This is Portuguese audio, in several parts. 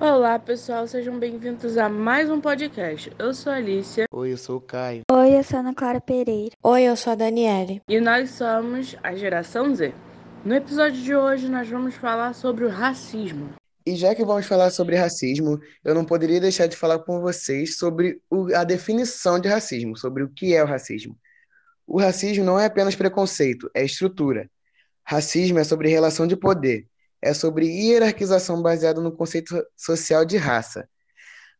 Olá, pessoal, sejam bem-vindos a mais um podcast. Eu sou a Alicia. Oi, eu sou o Caio. Oi, eu sou a Ana Clara Pereira. Oi, eu sou a Daniele. E nós somos a Geração Z. No episódio de hoje, nós vamos falar sobre o racismo. E já que vamos falar sobre racismo, eu não poderia deixar de falar com vocês sobre o, a definição de racismo, sobre o que é o racismo. O racismo não é apenas preconceito, é estrutura. Racismo é sobre relação de poder, é sobre hierarquização baseada no conceito social de raça.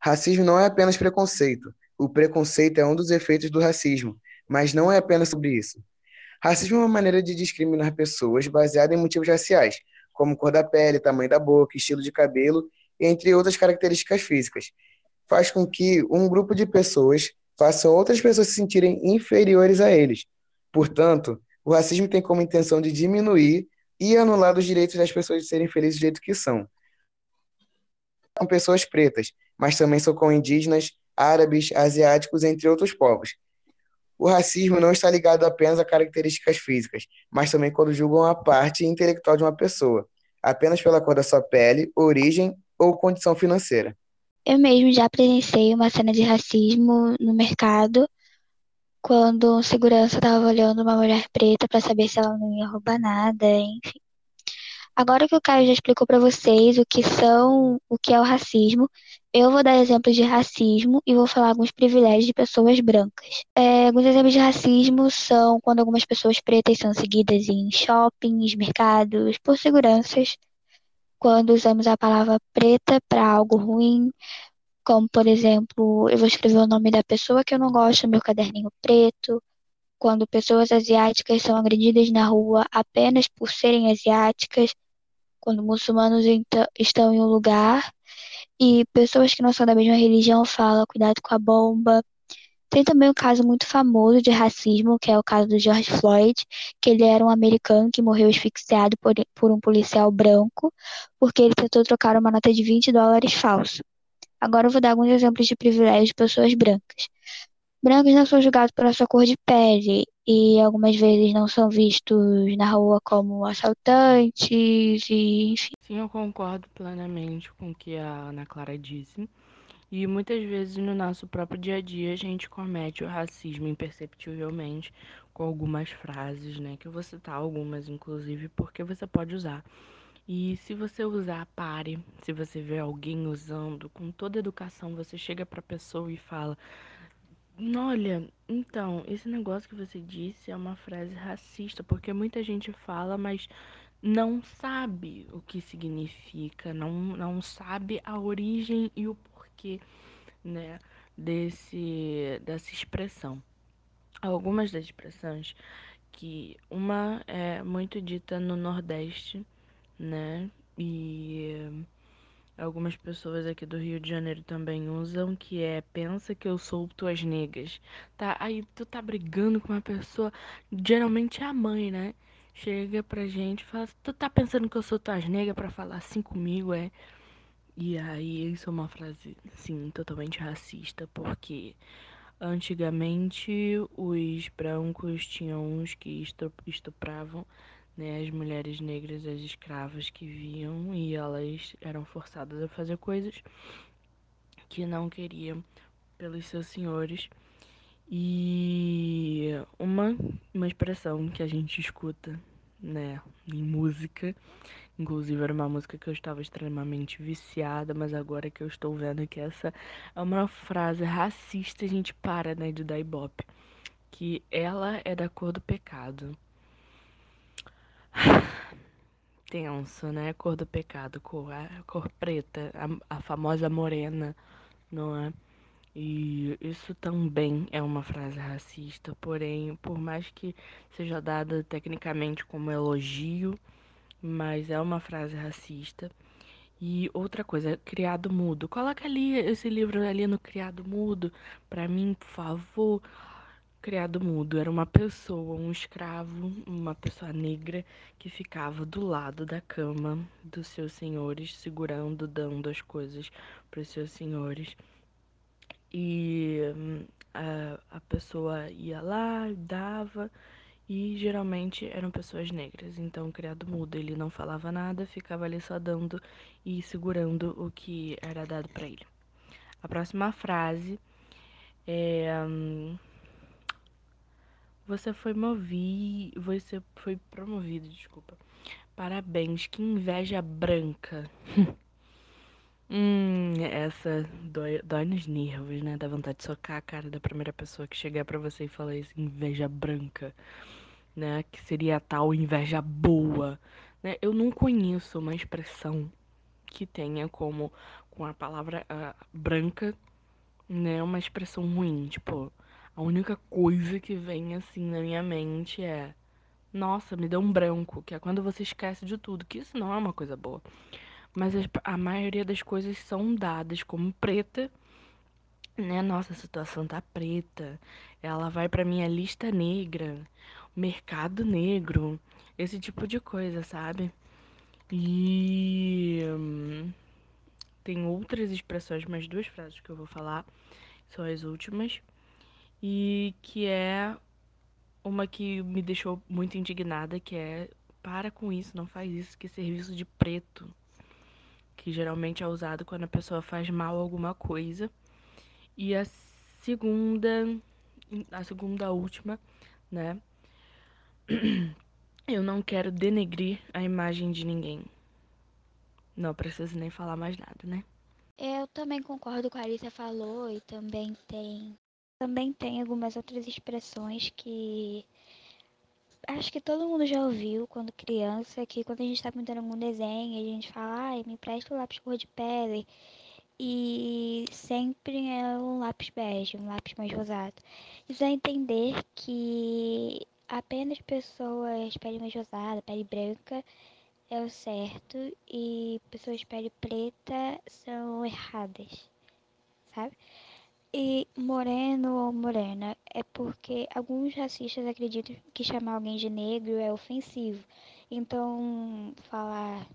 Racismo não é apenas preconceito. O preconceito é um dos efeitos do racismo, mas não é apenas sobre isso. Racismo é uma maneira de discriminar pessoas baseada em motivos raciais, como cor da pele, tamanho da boca, estilo de cabelo, entre outras características físicas. Faz com que um grupo de pessoas façam outras pessoas se sentirem inferiores a eles. Portanto, o racismo tem como intenção de diminuir e anular os direitos das pessoas de serem felizes do jeito que são. Com pessoas pretas, mas também são com indígenas, árabes, asiáticos, entre outros povos. O racismo não está ligado apenas a características físicas, mas também quando julgam a parte intelectual de uma pessoa, apenas pela cor da sua pele, origem ou condição financeira. Eu mesmo já presenciei uma cena de racismo no mercado, quando um segurança estava olhando uma mulher preta para saber se ela não ia roubar nada, enfim. Agora que o Caio já explicou para vocês o que são, o que é o racismo, eu vou dar exemplos de racismo e vou falar alguns privilégios de pessoas brancas. É, alguns exemplos de racismo são quando algumas pessoas pretas são seguidas em shoppings, mercados, por seguranças, quando usamos a palavra preta para algo ruim, como por exemplo, eu vou escrever o nome da pessoa que eu não gosto no meu caderninho preto, quando pessoas asiáticas são agredidas na rua apenas por serem asiáticas, quando muçulmanos estão em um lugar e pessoas que não são da mesma religião falam cuidado com a bomba. Tem também um caso muito famoso de racismo, que é o caso do George Floyd, que ele era um americano que morreu asfixiado por, por um policial branco, porque ele tentou trocar uma nota de 20 dólares falso. Agora eu vou dar alguns exemplos de privilégios de pessoas brancas. Brancos não são julgados pela sua cor de pele e algumas vezes não são vistos na rua como assaltantes e enfim. Sim, eu concordo plenamente com o que a Ana Clara disse. E muitas vezes no nosso próprio dia a dia a gente comete o racismo imperceptivelmente com algumas frases, né? Que eu vou citar algumas, inclusive, porque você pode usar. E se você usar, pare. Se você vê alguém usando, com toda educação, você chega para a pessoa e fala: Olha, então, esse negócio que você disse é uma frase racista, porque muita gente fala, mas não sabe o que significa, não, não sabe a origem e o porquê, né, desse, dessa expressão. Algumas das expressões que uma é muito dita no Nordeste, né, e algumas pessoas aqui do Rio de Janeiro também usam, que é pensa que eu sou tuas negas, tá? Aí tu tá brigando com uma pessoa, geralmente é a mãe, né? chega pra gente e fala: Tu tá pensando que eu sou tuas nega pra falar assim comigo, é? E aí, isso é uma frase, sim, totalmente racista, porque antigamente os brancos tinham uns que estupravam né, as mulheres negras, as escravas que viam e elas eram forçadas a fazer coisas que não queriam pelos seus senhores. E uma, uma expressão que a gente escuta, né, em música, inclusive era uma música que eu estava extremamente viciada, mas agora que eu estou vendo que essa é uma frase racista, a gente para, né, de dar ibope, que ela é da cor do pecado. Tenso, né? Cor do pecado, cor, a cor preta, a, a famosa morena, não é? E isso também é uma frase racista, porém, por mais que seja dada tecnicamente como elogio, mas é uma frase racista. E outra coisa, criado mudo. Coloca ali esse livro ali no criado mudo para mim, por favor. Criado mudo era uma pessoa, um escravo, uma pessoa negra que ficava do lado da cama dos seus senhores, segurando, dando as coisas para os seus senhores. E hum, a, a pessoa ia lá, dava, E geralmente eram pessoas negras, então o criado mudo ele não falava nada, ficava ali só dando e segurando o que era dado para ele. A próxima frase é hum, você foi movido, você foi promovido, desculpa. Parabéns, que inveja branca. hum, essa dói, dói nos nervos, né? Dá vontade de socar a cara da primeira pessoa que chegar para você e falar isso, inveja branca, né? Que seria a tal inveja boa, né? Eu não conheço uma expressão que tenha como com a palavra uh, branca, né? Uma expressão ruim, tipo, a única coisa que vem assim na minha mente é nossa, me deu um branco, que é quando você esquece de tudo, que isso não é uma coisa boa. Mas a maioria das coisas são dadas como preta, né? Nossa, a situação tá preta. Ela vai para minha lista negra, mercado negro, esse tipo de coisa, sabe? E hum, tem outras expressões, mais duas frases que eu vou falar, são as últimas, e que é uma que me deixou muito indignada, que é para com isso, não faz isso, que é serviço de preto, que geralmente é usado quando a pessoa faz mal a alguma coisa. E a segunda, a segunda última, né? Eu não quero denegrir a imagem de ninguém. Não preciso nem falar mais nada, né? Eu também concordo com a Arisa falou e também tem também tem algumas outras expressões que acho que todo mundo já ouviu quando criança, que quando a gente tá pintando algum desenho, a gente fala, ai, me empresta o lápis cor de pele. E sempre é um lápis bege, um lápis mais rosado. Isso é entender que apenas pessoas pele mais rosada, pele branca é o certo e pessoas de pele preta são erradas, sabe? E moreno ou morena é porque alguns racistas acreditam que chamar alguém de negro é ofensivo. Então, falar,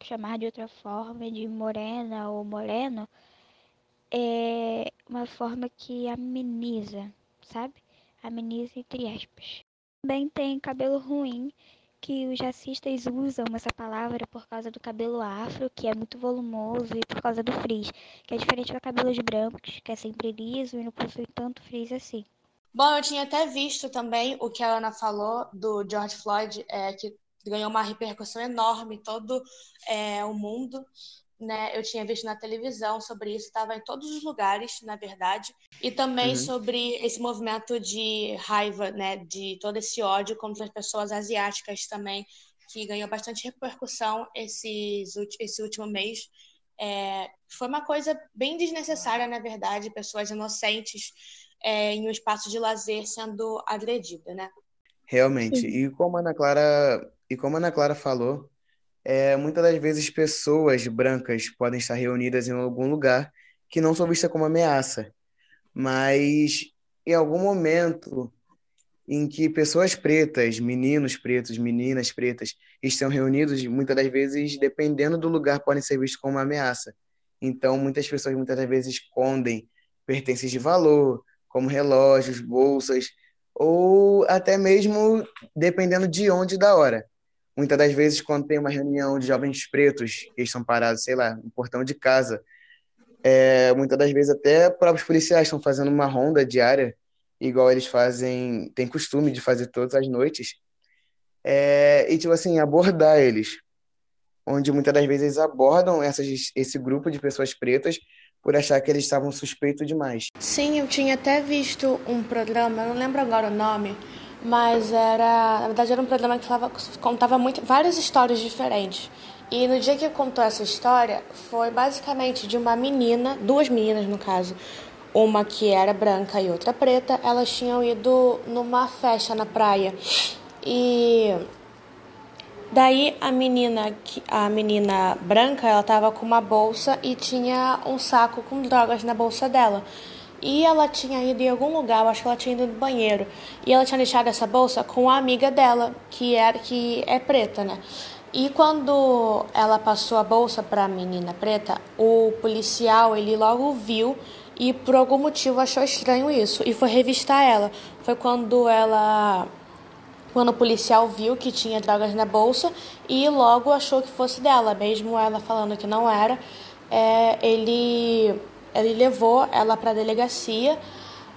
chamar de outra forma de morena ou moreno é uma forma que ameniza, sabe? Ameniza entre aspas. Também tem cabelo ruim, que os racistas usam essa palavra por causa do cabelo afro, que é muito volumoso, e por causa do frizz, que é diferente do cabelo de brancos, que é sempre liso e não possui tanto frizz assim. Bom, eu tinha até visto também o que a Ana falou do George Floyd, é, que ganhou uma repercussão enorme em todo é, o mundo né? Eu tinha visto na televisão sobre isso, estava em todos os lugares, na verdade, e também uhum. sobre esse movimento de raiva, né? De todo esse ódio contra as pessoas asiáticas também, que ganhou bastante repercussão esses, esse último mês. É, foi uma coisa bem desnecessária, na verdade, pessoas inocentes é, em um espaço de lazer sendo agredida, né? Realmente. E como a Ana Clara, e como a Ana Clara falou, é, muitas das vezes pessoas brancas podem estar reunidas em algum lugar que não são vistas como ameaça, mas em algum momento em que pessoas pretas, meninos pretos, meninas pretas estão reunidos, muitas das vezes, dependendo do lugar, podem ser vistos como uma ameaça. Então, muitas pessoas muitas das vezes escondem pertences de valor, como relógios, bolsas, ou até mesmo dependendo de onde da hora. Muitas das vezes, quando tem uma reunião de jovens pretos, eles estão parados, sei lá, no portão de casa, é, muitas das vezes até próprios policiais estão fazendo uma ronda diária, igual eles fazem, tem costume de fazer todas as noites, é, e, tipo assim, abordar eles. Onde muitas das vezes eles abordam essas, esse grupo de pessoas pretas por achar que eles estavam suspeitos demais. Sim, eu tinha até visto um programa, eu não lembro agora o nome, mas era, na verdade era um programa que falava, contava muito, várias histórias diferentes. E no dia que contou essa história, foi basicamente de uma menina, duas meninas no caso, uma que era branca e outra preta, elas tinham ido numa festa na praia. E daí a menina, a menina branca, ela tava com uma bolsa e tinha um saco com drogas na bolsa dela. E ela tinha ido em algum lugar, eu acho que ela tinha ido no banheiro. E ela tinha deixado essa bolsa com a amiga dela, que era que é preta, né? E quando ela passou a bolsa para a menina preta, o policial ele logo viu e por algum motivo achou estranho isso e foi revistar ela. Foi quando ela quando o policial viu que tinha drogas na bolsa e logo achou que fosse dela, mesmo ela falando que não era. É, ele, ele levou ela para a delegacia.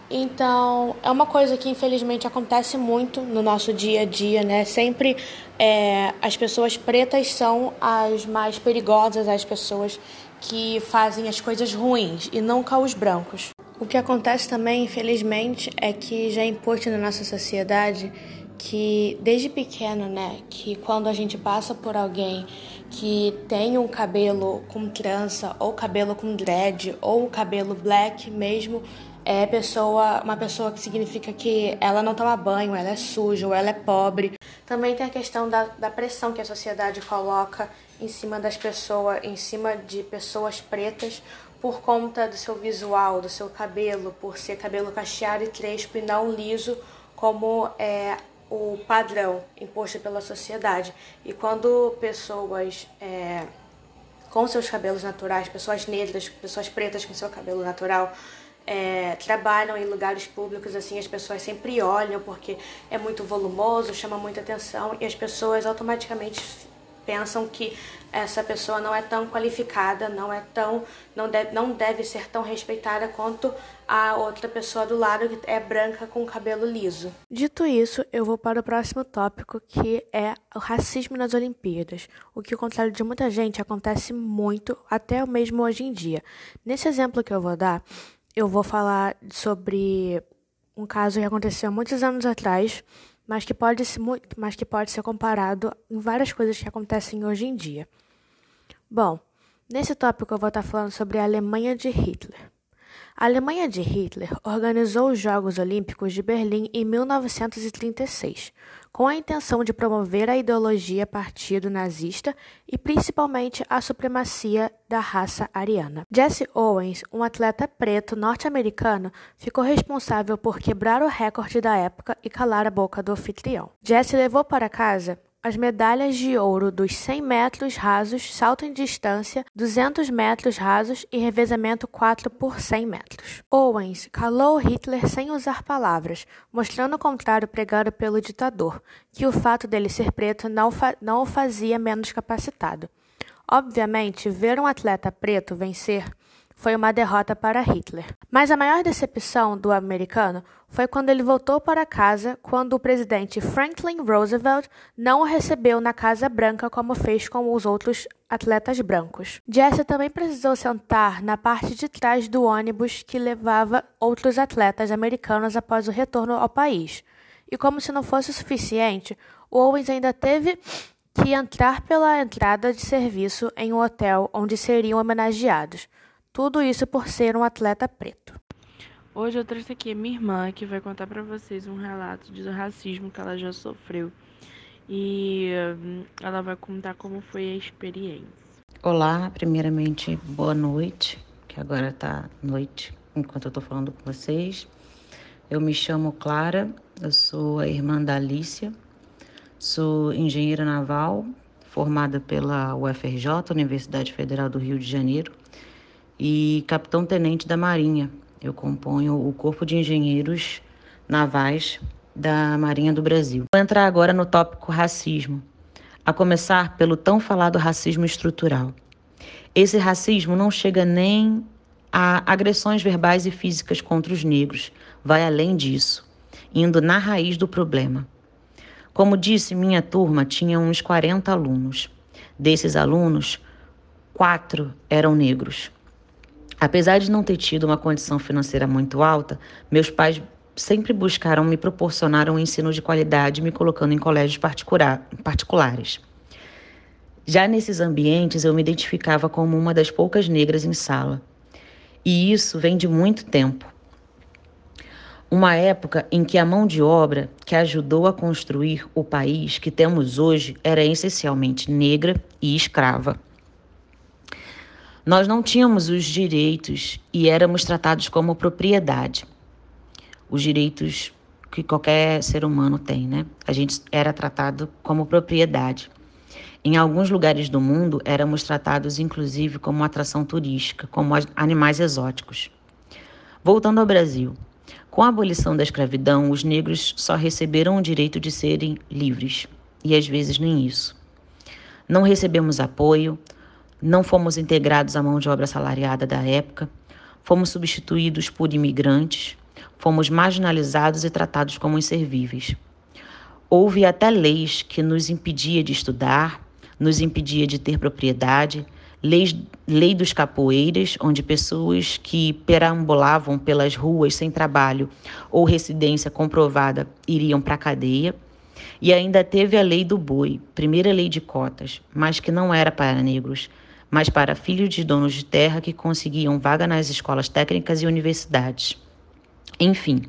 Então, é uma coisa que infelizmente acontece muito no nosso dia a dia, né? Sempre é, as pessoas pretas são as mais perigosas, as pessoas que fazem as coisas ruins e nunca os brancos. O que acontece também, infelizmente, é que já é na nossa sociedade que desde pequeno, né, que quando a gente passa por alguém que tem um cabelo com trança ou cabelo com dread ou cabelo black mesmo, é pessoa, uma pessoa que significa que ela não toma banho, ela é suja ou ela é pobre. Também tem a questão da, da pressão que a sociedade coloca em cima das pessoas, em cima de pessoas pretas por conta do seu visual, do seu cabelo, por ser cabelo cacheado e crespo e não liso como é o padrão imposto pela sociedade. E quando pessoas é, com seus cabelos naturais, pessoas negras, pessoas pretas com seu cabelo natural, é, trabalham em lugares públicos, assim, as pessoas sempre olham porque é muito volumoso, chama muita atenção e as pessoas automaticamente pensam que essa pessoa não é tão qualificada, não é tão não deve, não deve ser tão respeitada quanto a outra pessoa do lado que é branca com cabelo liso. Dito isso, eu vou para o próximo tópico, que é o racismo nas Olimpíadas. O que, ao contrário de muita gente, acontece muito, até mesmo hoje em dia. Nesse exemplo que eu vou dar, eu vou falar sobre um caso que aconteceu muitos anos atrás mas que pode ser muito, mas que pode ser comparado em várias coisas que acontecem hoje em dia. Bom, nesse tópico eu vou estar falando sobre a Alemanha de Hitler. A Alemanha de Hitler organizou os Jogos Olímpicos de Berlim em 1936, com a intenção de promover a ideologia partido nazista e principalmente a supremacia da raça ariana. Jesse Owens, um atleta preto norte-americano, ficou responsável por quebrar o recorde da época e calar a boca do anfitrião. Jesse levou para casa as medalhas de ouro dos 100 metros rasos, salto em distância, 200 metros rasos e revezamento 4 por 100 metros. Owens calou Hitler sem usar palavras, mostrando o contrário pregado pelo ditador, que o fato dele ser preto não, não o fazia menos capacitado. Obviamente, ver um atleta preto vencer foi uma derrota para Hitler. Mas a maior decepção do americano foi quando ele voltou para casa quando o presidente Franklin Roosevelt não o recebeu na Casa Branca como fez com os outros atletas brancos. Jesse também precisou sentar na parte de trás do ônibus que levava outros atletas americanos após o retorno ao país. E como se não fosse suficiente, Owens ainda teve que entrar pela entrada de serviço em um hotel onde seriam homenageados. Tudo isso por ser um atleta preto. Hoje eu trouxe aqui a minha irmã que vai contar para vocês um relato de racismo que ela já sofreu. E hum, ela vai contar como foi a experiência. Olá, primeiramente, boa noite, que agora tá noite enquanto eu tô falando com vocês. Eu me chamo Clara, eu sou a irmã da Alicia, sou engenheira naval, formada pela UFRJ, Universidade Federal do Rio de Janeiro e capitão-tenente da Marinha. Eu componho o Corpo de Engenheiros Navais da Marinha do Brasil. Vou entrar agora no tópico racismo, a começar pelo tão falado racismo estrutural. Esse racismo não chega nem a agressões verbais e físicas contra os negros, vai além disso, indo na raiz do problema. Como disse, minha turma tinha uns 40 alunos. Desses alunos, quatro eram negros. Apesar de não ter tido uma condição financeira muito alta, meus pais sempre buscaram me proporcionar um ensino de qualidade, me colocando em colégios particulares. Já nesses ambientes, eu me identificava como uma das poucas negras em sala. E isso vem de muito tempo. Uma época em que a mão de obra que ajudou a construir o país que temos hoje era essencialmente negra e escrava. Nós não tínhamos os direitos e éramos tratados como propriedade. Os direitos que qualquer ser humano tem, né? A gente era tratado como propriedade. Em alguns lugares do mundo, éramos tratados inclusive como atração turística, como animais exóticos. Voltando ao Brasil, Com a abolição da escravidão, os negros só receberam o direito de serem livres, e às vezes nem isso. Não recebemos apoio, não fomos integrados à mão de obra salariada da época, fomos substituídos por imigrantes, fomos marginalizados e tratados como inservíveis. Houve até leis que nos impedia de estudar, nos impedia de ter propriedade, leis, lei dos capoeiras, onde pessoas que perambulavam pelas ruas sem trabalho ou residência comprovada iriam para a cadeia. E ainda teve a lei do boi, primeira lei de cotas, mas que não era para negros, mas para filhos de donos de terra que conseguiam vaga nas escolas técnicas e universidades. Enfim,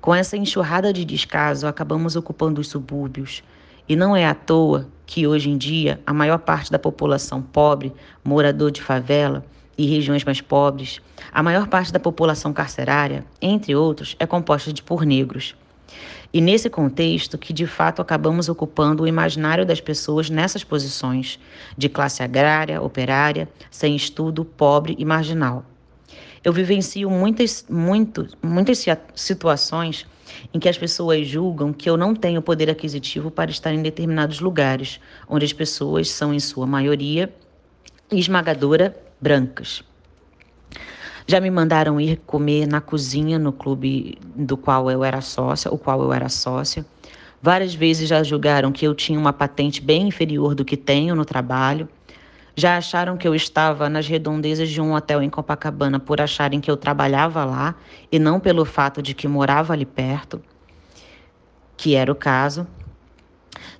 com essa enxurrada de descaso, acabamos ocupando os subúrbios, e não é à toa que hoje em dia a maior parte da população pobre, morador de favela e regiões mais pobres, a maior parte da população carcerária, entre outros, é composta de por negros. E nesse contexto que de fato acabamos ocupando o imaginário das pessoas nessas posições de classe agrária, operária, sem estudo, pobre e marginal. Eu vivencio muitas, muito, muitas situações em que as pessoas julgam que eu não tenho poder aquisitivo para estar em determinados lugares, onde as pessoas são, em sua maioria, esmagadora brancas. Já me mandaram ir comer na cozinha no clube do qual eu era sócia, o qual eu era sócia. Várias vezes já julgaram que eu tinha uma patente bem inferior do que tenho no trabalho. Já acharam que eu estava nas redondezas de um hotel em Copacabana por acharem que eu trabalhava lá e não pelo fato de que morava ali perto, que era o caso.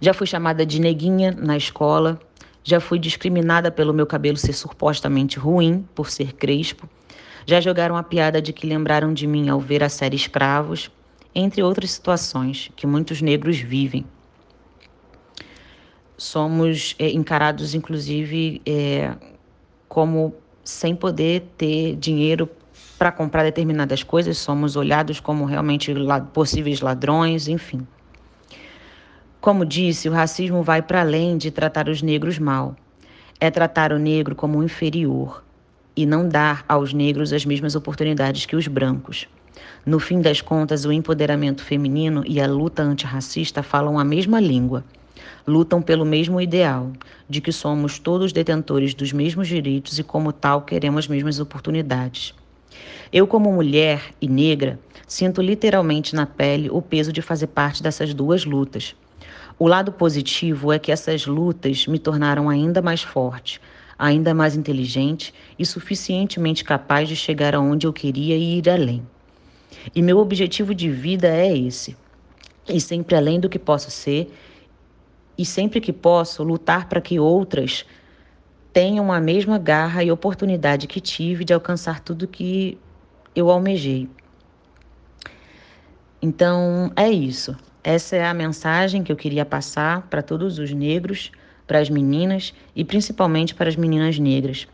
Já fui chamada de neguinha na escola, já fui discriminada pelo meu cabelo ser supostamente ruim, por ser crespo. Já jogaram a piada de que lembraram de mim ao ver a série Escravos, entre outras situações que muitos negros vivem somos é, encarados, inclusive, é, como sem poder ter dinheiro para comprar determinadas coisas, somos olhados como realmente possíveis ladrões, enfim. Como disse, o racismo vai para além de tratar os negros mal. É tratar o negro como inferior e não dar aos negros as mesmas oportunidades que os brancos. No fim das contas, o empoderamento feminino e a luta antirracista falam a mesma língua lutam pelo mesmo ideal, de que somos todos detentores dos mesmos direitos e, como tal, queremos as mesmas oportunidades. Eu, como mulher e negra, sinto literalmente na pele o peso de fazer parte dessas duas lutas. O lado positivo é que essas lutas me tornaram ainda mais forte, ainda mais inteligente e suficientemente capaz de chegar aonde eu queria e ir além. E meu objetivo de vida é esse: e sempre além do que posso ser e sempre que posso lutar para que outras tenham a mesma garra e oportunidade que tive de alcançar tudo que eu almejei. Então, é isso. Essa é a mensagem que eu queria passar para todos os negros, para as meninas e principalmente para as meninas negras.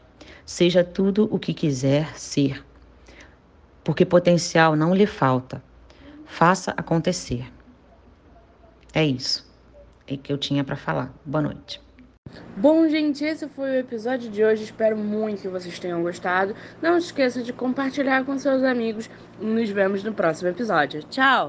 Seja tudo o que quiser ser, porque potencial não lhe falta. Faça acontecer. É isso que eu tinha para falar. Boa noite. Bom, gente, esse foi o episódio de hoje. Espero muito que vocês tenham gostado. Não esqueça de compartilhar com seus amigos. Nos vemos no próximo episódio. Tchau!